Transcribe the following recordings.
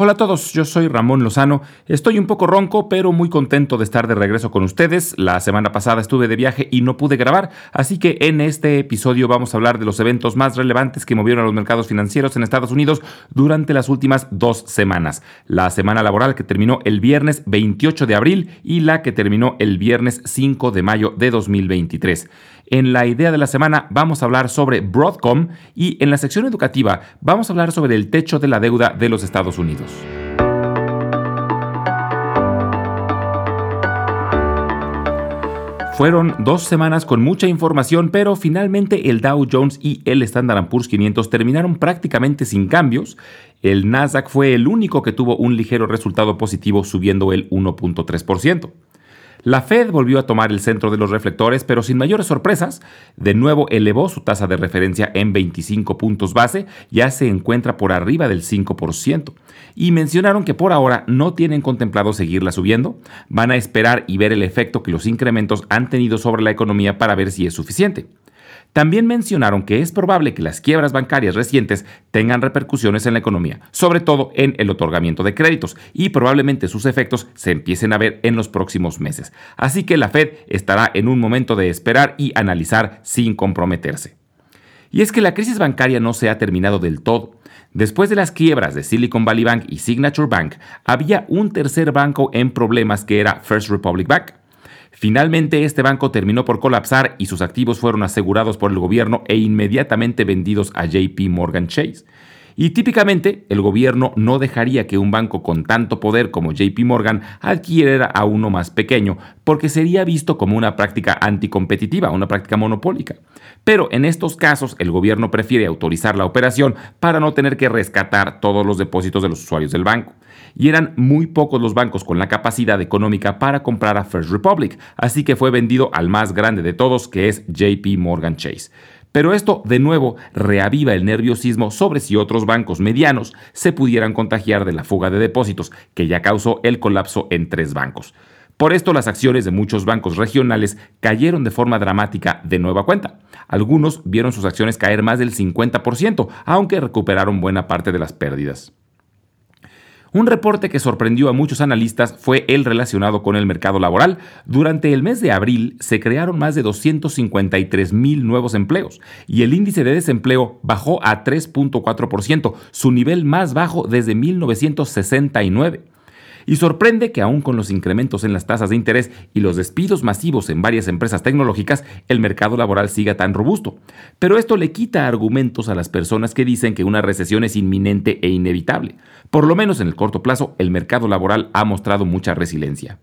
Hola a todos, yo soy Ramón Lozano. Estoy un poco ronco, pero muy contento de estar de regreso con ustedes. La semana pasada estuve de viaje y no pude grabar, así que en este episodio vamos a hablar de los eventos más relevantes que movieron a los mercados financieros en Estados Unidos durante las últimas dos semanas. La semana laboral que terminó el viernes 28 de abril y la que terminó el viernes 5 de mayo de 2023. En la idea de la semana vamos a hablar sobre Broadcom y en la sección educativa vamos a hablar sobre el techo de la deuda de los Estados Unidos. Fueron dos semanas con mucha información, pero finalmente el Dow Jones y el Standard Poor's 500 terminaron prácticamente sin cambios. El Nasdaq fue el único que tuvo un ligero resultado positivo subiendo el 1.3%. La Fed volvió a tomar el centro de los reflectores, pero sin mayores sorpresas. De nuevo elevó su tasa de referencia en 25 puntos base, ya se encuentra por arriba del 5%. Y mencionaron que por ahora no tienen contemplado seguirla subiendo, van a esperar y ver el efecto que los incrementos han tenido sobre la economía para ver si es suficiente. También mencionaron que es probable que las quiebras bancarias recientes tengan repercusiones en la economía, sobre todo en el otorgamiento de créditos, y probablemente sus efectos se empiecen a ver en los próximos meses. Así que la Fed estará en un momento de esperar y analizar sin comprometerse. Y es que la crisis bancaria no se ha terminado del todo. Después de las quiebras de Silicon Valley Bank y Signature Bank, había un tercer banco en problemas que era First Republic Bank. Finalmente, este banco terminó por colapsar y sus activos fueron asegurados por el gobierno e inmediatamente vendidos a JP Morgan Chase. Y típicamente, el gobierno no dejaría que un banco con tanto poder como JP Morgan adquiriera a uno más pequeño, porque sería visto como una práctica anticompetitiva, una práctica monopólica. Pero en estos casos, el gobierno prefiere autorizar la operación para no tener que rescatar todos los depósitos de los usuarios del banco y eran muy pocos los bancos con la capacidad económica para comprar a First Republic, así que fue vendido al más grande de todos, que es JP Morgan Chase. Pero esto de nuevo reaviva el nerviosismo sobre si otros bancos medianos se pudieran contagiar de la fuga de depósitos que ya causó el colapso en tres bancos. Por esto las acciones de muchos bancos regionales cayeron de forma dramática de nueva cuenta. Algunos vieron sus acciones caer más del 50%, aunque recuperaron buena parte de las pérdidas. Un reporte que sorprendió a muchos analistas fue el relacionado con el mercado laboral. Durante el mes de abril se crearon más de 253 mil nuevos empleos y el índice de desempleo bajó a 3.4%, su nivel más bajo desde 1969. Y sorprende que aún con los incrementos en las tasas de interés y los despidos masivos en varias empresas tecnológicas, el mercado laboral siga tan robusto. Pero esto le quita argumentos a las personas que dicen que una recesión es inminente e inevitable. Por lo menos en el corto plazo, el mercado laboral ha mostrado mucha resiliencia.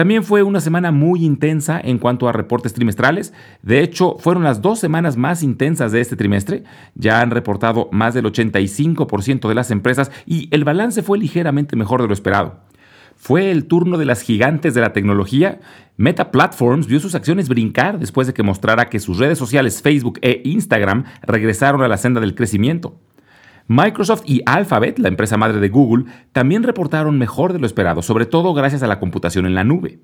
También fue una semana muy intensa en cuanto a reportes trimestrales. De hecho, fueron las dos semanas más intensas de este trimestre. Ya han reportado más del 85% de las empresas y el balance fue ligeramente mejor de lo esperado. Fue el turno de las gigantes de la tecnología. Meta Platforms vio sus acciones brincar después de que mostrara que sus redes sociales Facebook e Instagram regresaron a la senda del crecimiento. Microsoft y Alphabet, la empresa madre de Google, también reportaron mejor de lo esperado, sobre todo gracias a la computación en la nube.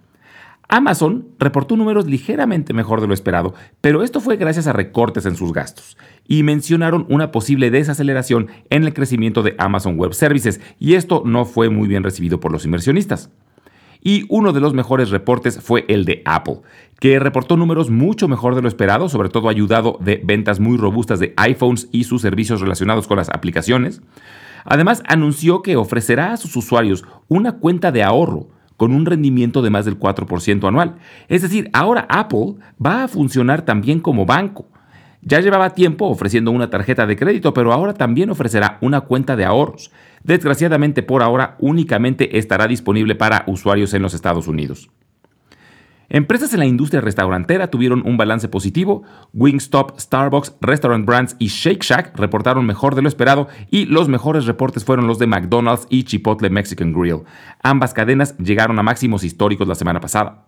Amazon reportó números ligeramente mejor de lo esperado, pero esto fue gracias a recortes en sus gastos. Y mencionaron una posible desaceleración en el crecimiento de Amazon Web Services, y esto no fue muy bien recibido por los inversionistas. Y uno de los mejores reportes fue el de Apple, que reportó números mucho mejor de lo esperado, sobre todo ayudado de ventas muy robustas de iPhones y sus servicios relacionados con las aplicaciones. Además, anunció que ofrecerá a sus usuarios una cuenta de ahorro con un rendimiento de más del 4% anual. Es decir, ahora Apple va a funcionar también como banco. Ya llevaba tiempo ofreciendo una tarjeta de crédito, pero ahora también ofrecerá una cuenta de ahorros. Desgraciadamente por ahora únicamente estará disponible para usuarios en los Estados Unidos. Empresas en la industria restaurantera tuvieron un balance positivo. Wingstop, Starbucks, Restaurant Brands y Shake Shack reportaron mejor de lo esperado y los mejores reportes fueron los de McDonald's y Chipotle Mexican Grill. Ambas cadenas llegaron a máximos históricos la semana pasada.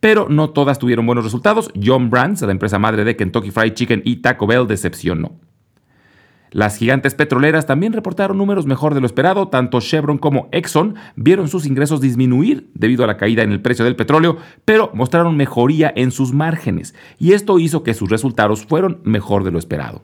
Pero no todas tuvieron buenos resultados. John Brands, la empresa madre de Kentucky Fried Chicken y Taco Bell, decepcionó. Las gigantes petroleras también reportaron números mejor de lo esperado, tanto Chevron como Exxon vieron sus ingresos disminuir debido a la caída en el precio del petróleo, pero mostraron mejoría en sus márgenes, y esto hizo que sus resultados fueron mejor de lo esperado.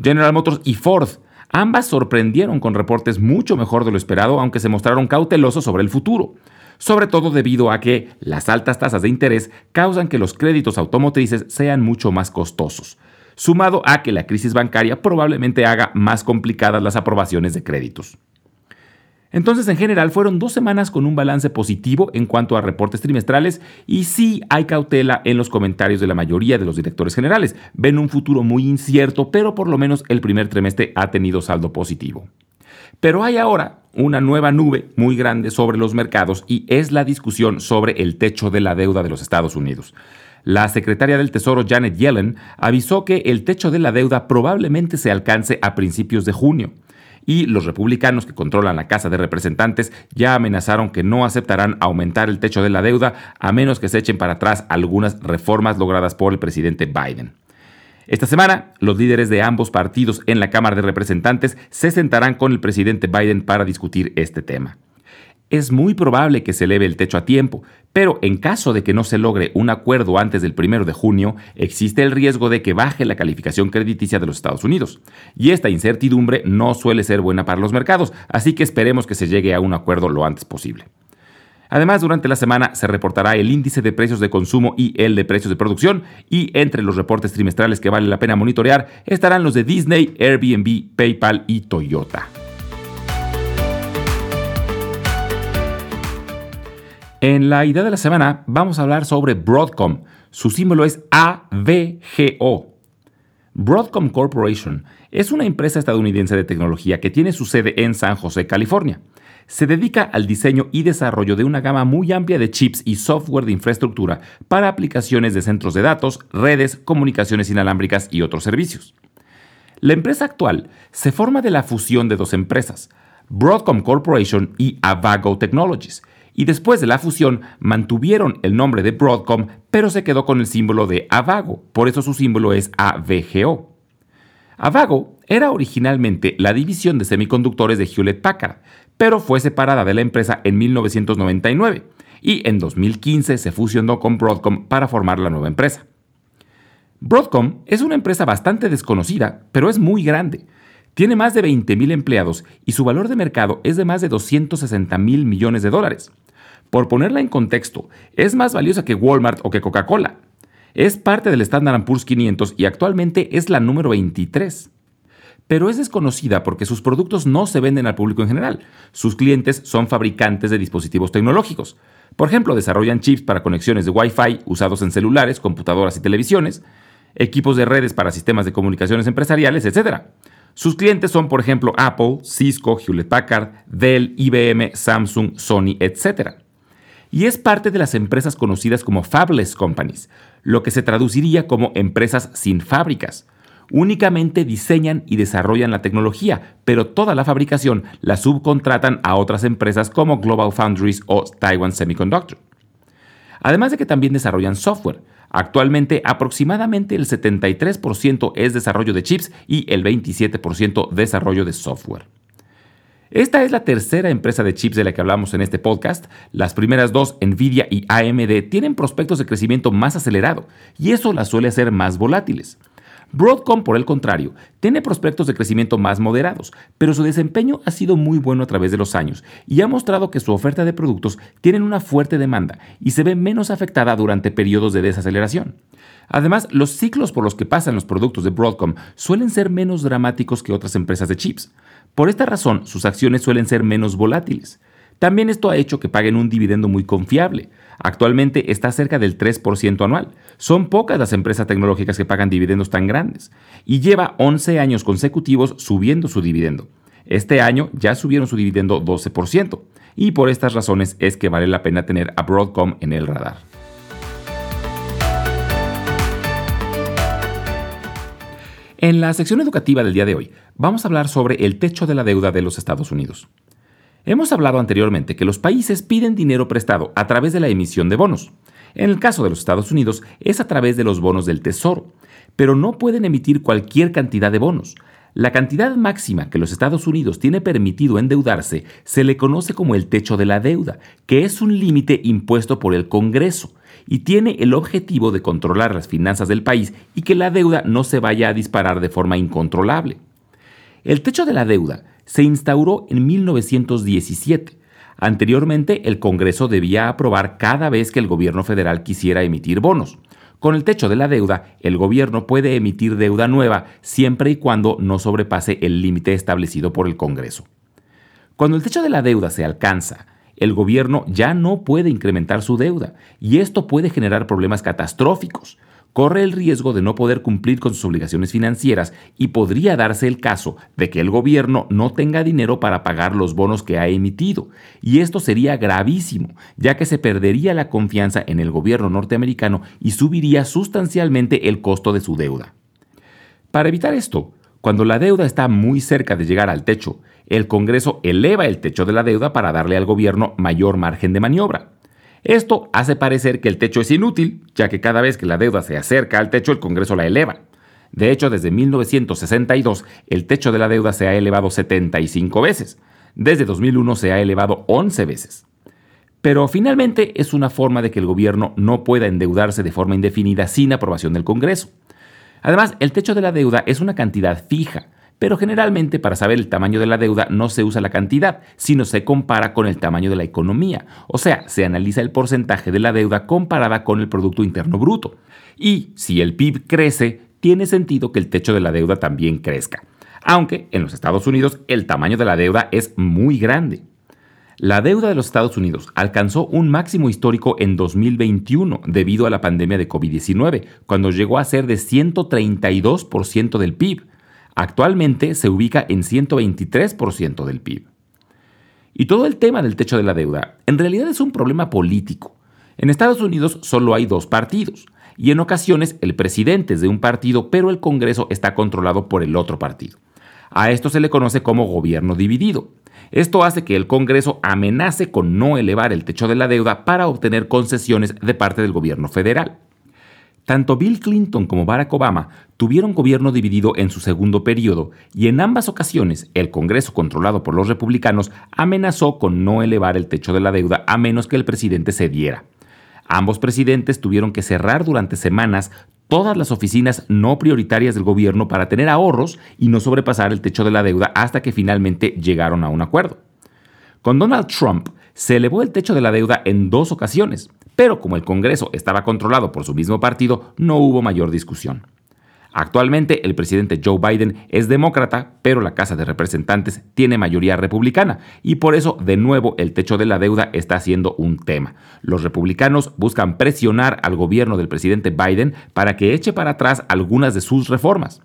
General Motors y Ford Ambas sorprendieron con reportes mucho mejor de lo esperado, aunque se mostraron cautelosos sobre el futuro, sobre todo debido a que las altas tasas de interés causan que los créditos automotrices sean mucho más costosos, sumado a que la crisis bancaria probablemente haga más complicadas las aprobaciones de créditos. Entonces, en general, fueron dos semanas con un balance positivo en cuanto a reportes trimestrales y sí hay cautela en los comentarios de la mayoría de los directores generales. Ven un futuro muy incierto, pero por lo menos el primer trimestre ha tenido saldo positivo. Pero hay ahora una nueva nube muy grande sobre los mercados y es la discusión sobre el techo de la deuda de los Estados Unidos. La secretaria del Tesoro Janet Yellen avisó que el techo de la deuda probablemente se alcance a principios de junio y los republicanos que controlan la Casa de Representantes ya amenazaron que no aceptarán aumentar el techo de la deuda a menos que se echen para atrás algunas reformas logradas por el presidente Biden. Esta semana, los líderes de ambos partidos en la Cámara de Representantes se sentarán con el presidente Biden para discutir este tema es muy probable que se eleve el techo a tiempo, pero en caso de que no se logre un acuerdo antes del 1 de junio, existe el riesgo de que baje la calificación crediticia de los Estados Unidos. Y esta incertidumbre no suele ser buena para los mercados, así que esperemos que se llegue a un acuerdo lo antes posible. Además, durante la semana se reportará el índice de precios de consumo y el de precios de producción, y entre los reportes trimestrales que vale la pena monitorear estarán los de Disney, Airbnb, PayPal y Toyota. En la idea de la semana vamos a hablar sobre Broadcom. Su símbolo es AVGO. Broadcom Corporation es una empresa estadounidense de tecnología que tiene su sede en San José, California. Se dedica al diseño y desarrollo de una gama muy amplia de chips y software de infraestructura para aplicaciones de centros de datos, redes, comunicaciones inalámbricas y otros servicios. La empresa actual se forma de la fusión de dos empresas, Broadcom Corporation y Avago Technologies, y después de la fusión mantuvieron el nombre de Broadcom, pero se quedó con el símbolo de Avago, por eso su símbolo es AVGO. Avago era originalmente la división de semiconductores de Hewlett Packard, pero fue separada de la empresa en 1999 y en 2015 se fusionó con Broadcom para formar la nueva empresa. Broadcom es una empresa bastante desconocida, pero es muy grande. Tiene más de 20.000 empleados y su valor de mercado es de más de 260 mil millones de dólares. Por ponerla en contexto, es más valiosa que Walmart o que Coca-Cola. Es parte del Standard Poor's 500 y actualmente es la número 23. Pero es desconocida porque sus productos no se venden al público en general. Sus clientes son fabricantes de dispositivos tecnológicos. Por ejemplo, desarrollan chips para conexiones de Wi-Fi usados en celulares, computadoras y televisiones, equipos de redes para sistemas de comunicaciones empresariales, etc. Sus clientes son, por ejemplo, Apple, Cisco, Hewlett Packard, Dell, IBM, Samsung, Sony, etc. Y es parte de las empresas conocidas como Fabless Companies, lo que se traduciría como empresas sin fábricas. Únicamente diseñan y desarrollan la tecnología, pero toda la fabricación la subcontratan a otras empresas como Global Foundries o Taiwan Semiconductor. Además de que también desarrollan software, Actualmente aproximadamente el 73% es desarrollo de chips y el 27% desarrollo de software. Esta es la tercera empresa de chips de la que hablamos en este podcast. Las primeras dos, Nvidia y AMD, tienen prospectos de crecimiento más acelerado y eso las suele hacer más volátiles. Broadcom, por el contrario, tiene prospectos de crecimiento más moderados, pero su desempeño ha sido muy bueno a través de los años y ha mostrado que su oferta de productos tiene una fuerte demanda y se ve menos afectada durante periodos de desaceleración. Además, los ciclos por los que pasan los productos de Broadcom suelen ser menos dramáticos que otras empresas de chips. Por esta razón, sus acciones suelen ser menos volátiles. También esto ha hecho que paguen un dividendo muy confiable. Actualmente está cerca del 3% anual. Son pocas las empresas tecnológicas que pagan dividendos tan grandes. Y lleva 11 años consecutivos subiendo su dividendo. Este año ya subieron su dividendo 12%. Y por estas razones es que vale la pena tener a Broadcom en el radar. En la sección educativa del día de hoy vamos a hablar sobre el techo de la deuda de los Estados Unidos. Hemos hablado anteriormente que los países piden dinero prestado a través de la emisión de bonos. En el caso de los Estados Unidos es a través de los bonos del Tesoro, pero no pueden emitir cualquier cantidad de bonos. La cantidad máxima que los Estados Unidos tiene permitido endeudarse se le conoce como el techo de la deuda, que es un límite impuesto por el Congreso y tiene el objetivo de controlar las finanzas del país y que la deuda no se vaya a disparar de forma incontrolable. El techo de la deuda se instauró en 1917. Anteriormente, el Congreso debía aprobar cada vez que el gobierno federal quisiera emitir bonos. Con el techo de la deuda, el gobierno puede emitir deuda nueva siempre y cuando no sobrepase el límite establecido por el Congreso. Cuando el techo de la deuda se alcanza, el gobierno ya no puede incrementar su deuda y esto puede generar problemas catastróficos. Corre el riesgo de no poder cumplir con sus obligaciones financieras y podría darse el caso de que el gobierno no tenga dinero para pagar los bonos que ha emitido. Y esto sería gravísimo, ya que se perdería la confianza en el gobierno norteamericano y subiría sustancialmente el costo de su deuda. Para evitar esto, cuando la deuda está muy cerca de llegar al techo, el Congreso eleva el techo de la deuda para darle al gobierno mayor margen de maniobra. Esto hace parecer que el techo es inútil, ya que cada vez que la deuda se acerca al techo el Congreso la eleva. De hecho, desde 1962 el techo de la deuda se ha elevado 75 veces. Desde 2001 se ha elevado 11 veces. Pero finalmente es una forma de que el gobierno no pueda endeudarse de forma indefinida sin aprobación del Congreso. Además, el techo de la deuda es una cantidad fija, pero generalmente para saber el tamaño de la deuda no se usa la cantidad, sino se compara con el tamaño de la economía, o sea, se analiza el porcentaje de la deuda comparada con el Producto Interno Bruto. Y si el PIB crece, tiene sentido que el techo de la deuda también crezca, aunque en los Estados Unidos el tamaño de la deuda es muy grande. La deuda de los Estados Unidos alcanzó un máximo histórico en 2021 debido a la pandemia de COVID-19, cuando llegó a ser de 132% del PIB. Actualmente se ubica en 123% del PIB. Y todo el tema del techo de la deuda en realidad es un problema político. En Estados Unidos solo hay dos partidos, y en ocasiones el presidente es de un partido, pero el Congreso está controlado por el otro partido. A esto se le conoce como gobierno dividido. Esto hace que el Congreso amenace con no elevar el techo de la deuda para obtener concesiones de parte del gobierno federal. Tanto Bill Clinton como Barack Obama tuvieron gobierno dividido en su segundo periodo y en ambas ocasiones el Congreso controlado por los republicanos amenazó con no elevar el techo de la deuda a menos que el presidente cediera. Ambos presidentes tuvieron que cerrar durante semanas todas las oficinas no prioritarias del gobierno para tener ahorros y no sobrepasar el techo de la deuda hasta que finalmente llegaron a un acuerdo. Con Donald Trump se elevó el techo de la deuda en dos ocasiones, pero como el Congreso estaba controlado por su mismo partido, no hubo mayor discusión. Actualmente el presidente Joe Biden es demócrata, pero la Casa de Representantes tiene mayoría republicana y por eso de nuevo el techo de la deuda está siendo un tema. Los republicanos buscan presionar al gobierno del presidente Biden para que eche para atrás algunas de sus reformas.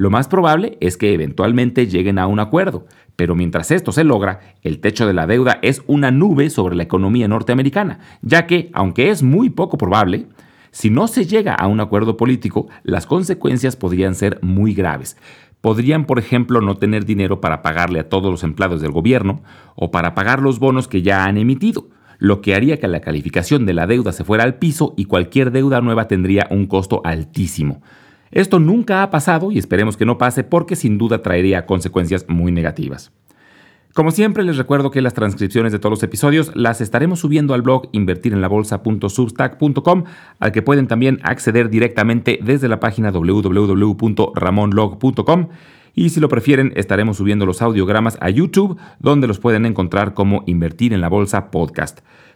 Lo más probable es que eventualmente lleguen a un acuerdo, pero mientras esto se logra, el techo de la deuda es una nube sobre la economía norteamericana, ya que, aunque es muy poco probable, si no se llega a un acuerdo político, las consecuencias podrían ser muy graves. Podrían, por ejemplo, no tener dinero para pagarle a todos los empleados del gobierno o para pagar los bonos que ya han emitido, lo que haría que la calificación de la deuda se fuera al piso y cualquier deuda nueva tendría un costo altísimo. Esto nunca ha pasado y esperemos que no pase porque sin duda traería consecuencias muy negativas. Como siempre, les recuerdo que las transcripciones de todos los episodios las estaremos subiendo al blog invertirenlabolsa.substack.com, al que pueden también acceder directamente desde la página www.ramonlog.com. Y si lo prefieren, estaremos subiendo los audiogramas a YouTube, donde los pueden encontrar como Invertir en la Bolsa Podcast.